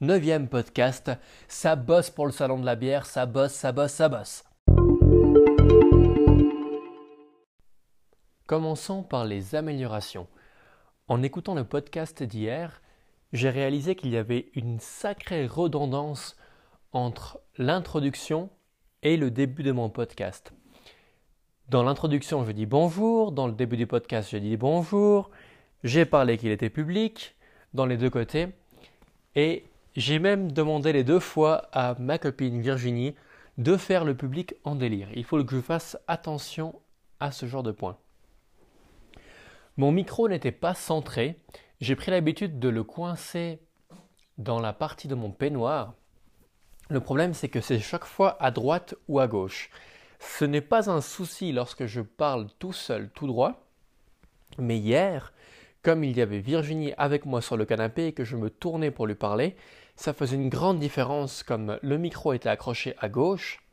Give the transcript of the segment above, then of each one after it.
Neuvième podcast, ça bosse pour le salon de la bière, ça bosse, ça bosse, ça bosse. Commençons par les améliorations. En écoutant le podcast d'hier, j'ai réalisé qu'il y avait une sacrée redondance entre l'introduction et le début de mon podcast. Dans l'introduction, je dis bonjour, dans le début du podcast, je dis bonjour, j'ai parlé qu'il était public, dans les deux côtés, et j'ai même demandé les deux fois à ma copine Virginie de faire le public en délire. Il faut que je fasse attention à ce genre de points. Mon micro n'était pas centré, j'ai pris l'habitude de le coincer dans la partie de mon peignoir. Le problème, c'est que c'est chaque fois à droite ou à gauche. Ce n'est pas un souci lorsque je parle tout seul, tout droit. Mais hier, comme il y avait Virginie avec moi sur le canapé et que je me tournais pour lui parler, ça faisait une grande différence comme le micro était accroché à gauche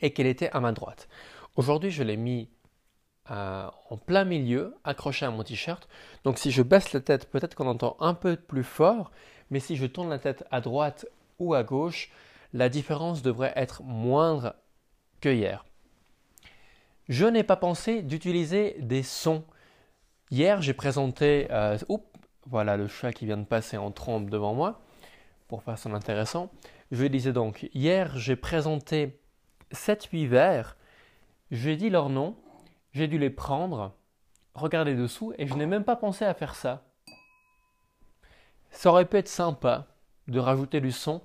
et qu'elle était à ma droite. Aujourd'hui, je l'ai mis euh, en plein milieu, accroché à mon t-shirt. Donc si je baisse la tête, peut-être qu'on entend un peu plus fort, mais si je tourne la tête à droite ou à gauche, la différence devrait être moindre que hier. Je n'ai pas pensé d'utiliser des sons. Hier, j'ai présenté. Euh, oups, voilà le chat qui vient de passer en trompe devant moi, pour faire son intéressant. Je disais donc, hier, j'ai présenté 7-8 vers, j'ai dit leur nom, j'ai dû les prendre, regarder dessous, et je n'ai même pas pensé à faire ça. Ça aurait pu être sympa de rajouter du son.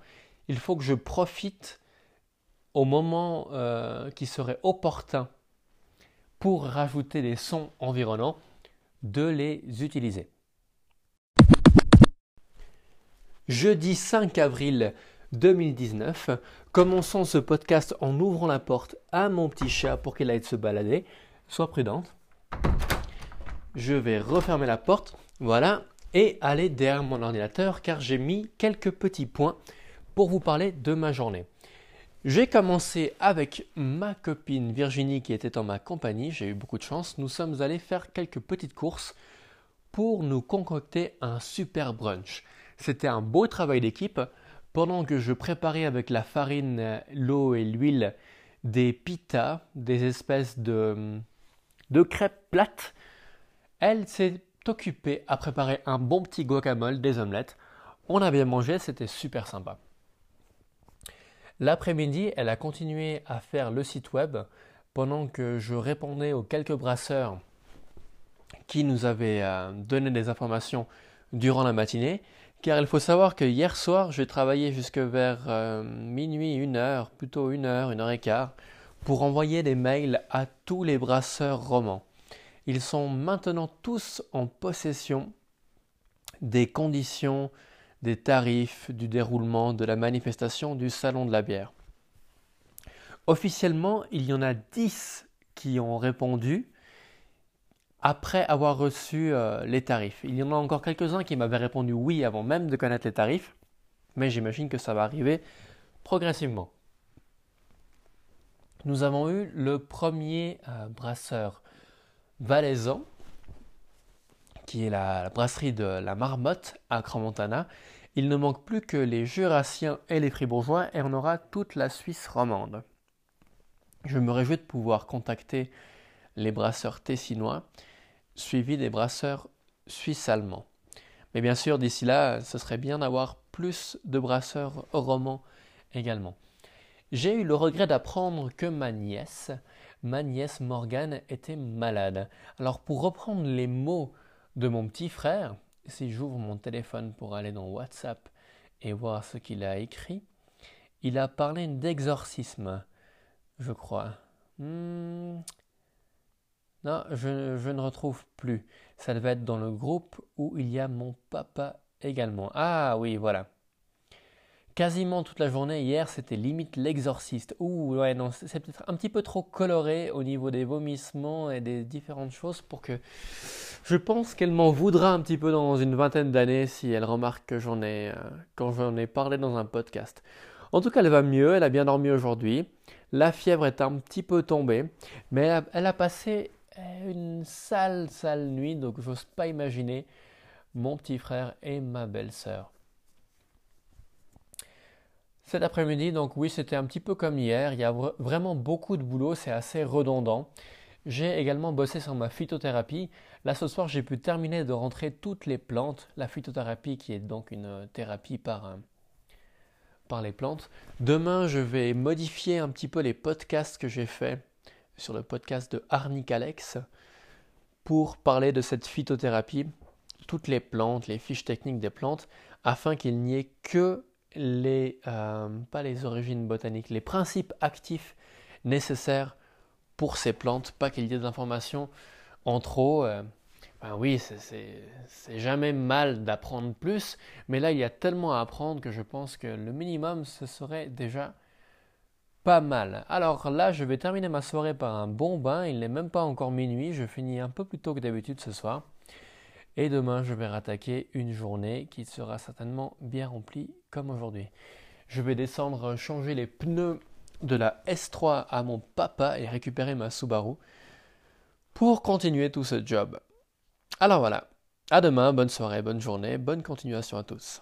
Il faut que je profite au moment euh, qui serait opportun pour rajouter des sons environnants, de les utiliser. Jeudi 5 avril 2019, commençons ce podcast en ouvrant la porte à mon petit chat pour qu'il aille se balader. Sois prudente. Je vais refermer la porte, voilà, et aller derrière mon ordinateur car j'ai mis quelques petits points pour vous parler de ma journée. J'ai commencé avec ma copine Virginie qui était en ma compagnie, j'ai eu beaucoup de chance. Nous sommes allés faire quelques petites courses pour nous concocter un super brunch. C'était un beau travail d'équipe. Pendant que je préparais avec la farine, l'eau et l'huile des pitas, des espèces de, de crêpes plates, elle s'est occupée à préparer un bon petit guacamole, des omelettes. On a bien mangé, c'était super sympa. L'après-midi, elle a continué à faire le site web pendant que je répondais aux quelques brasseurs qui nous avaient euh, donné des informations durant la matinée. Car il faut savoir que hier soir, j'ai travaillé jusque vers euh, minuit, une heure, plutôt une heure, une heure et quart, pour envoyer des mails à tous les brasseurs romans. Ils sont maintenant tous en possession des conditions des tarifs, du déroulement de la manifestation du Salon de la bière. Officiellement, il y en a 10 qui ont répondu après avoir reçu euh, les tarifs. Il y en a encore quelques-uns qui m'avaient répondu oui avant même de connaître les tarifs, mais j'imagine que ça va arriver progressivement. Nous avons eu le premier euh, brasseur valaisan qui est la, brasserie de la Marmotte à Cramontana. Il ne manque plus que les Jurassiens et les Fribourgeois et on aura toute la Suisse romande. Je me réjouis de pouvoir contacter les brasseurs tessinois, suivis des brasseurs suisses-allemands. Mais bien sûr, d'ici là, ce serait bien d'avoir plus de brasseurs romans également. J'ai eu le regret d'apprendre que ma nièce, ma nièce Morgane, était malade. Alors pour reprendre les mots de mon petit frère, si j'ouvre mon téléphone pour aller dans WhatsApp et voir ce qu'il a écrit, il a parlé d'exorcisme, je crois. Hmm. Non, je, je, ne retrouve plus. Ça devait être dans le groupe où il y a mon papa également. Ah oui, voilà quasiment toute la journée. Hier, c'était limite l'exorciste. Ouh, ouais, non, c'est peut-être un petit peu trop coloré au niveau des vomissements et des différentes choses pour que. Je pense qu'elle m'en voudra un petit peu dans une vingtaine d'années si elle remarque que j'en ai, euh, parlé dans un podcast. En tout cas, elle va mieux, elle a bien dormi aujourd'hui. La fièvre est un petit peu tombée, mais elle a, elle a passé euh, une sale, sale nuit, donc j'ose pas imaginer mon petit frère et ma belle-sœur. Cet après-midi, donc oui, c'était un petit peu comme hier. Il y a vraiment beaucoup de boulot, c'est assez redondant. J'ai également bossé sur ma phytothérapie. Là, ce soir, j'ai pu terminer de rentrer toutes les plantes. La phytothérapie, qui est donc une thérapie par, euh, par les plantes. Demain, je vais modifier un petit peu les podcasts que j'ai faits sur le podcast de Arnic Alex pour parler de cette phytothérapie, toutes les plantes, les fiches techniques des plantes, afin qu'il n'y ait que les, euh, pas les origines botaniques, les principes actifs nécessaires pour ces plantes, pas qu'il y ait des informations en trop. Euh, ben oui, c'est jamais mal d'apprendre plus, mais là il y a tellement à apprendre que je pense que le minimum ce serait déjà pas mal. Alors là, je vais terminer ma soirée par un bon bain. Il n'est même pas encore minuit. Je finis un peu plus tôt que d'habitude ce soir. Et demain, je vais rattaquer une journée qui sera certainement bien remplie comme aujourd'hui. Je vais descendre changer les pneus de la S3 à mon papa et récupérer ma Subaru pour continuer tout ce job. Alors voilà, à demain, bonne soirée, bonne journée, bonne continuation à tous.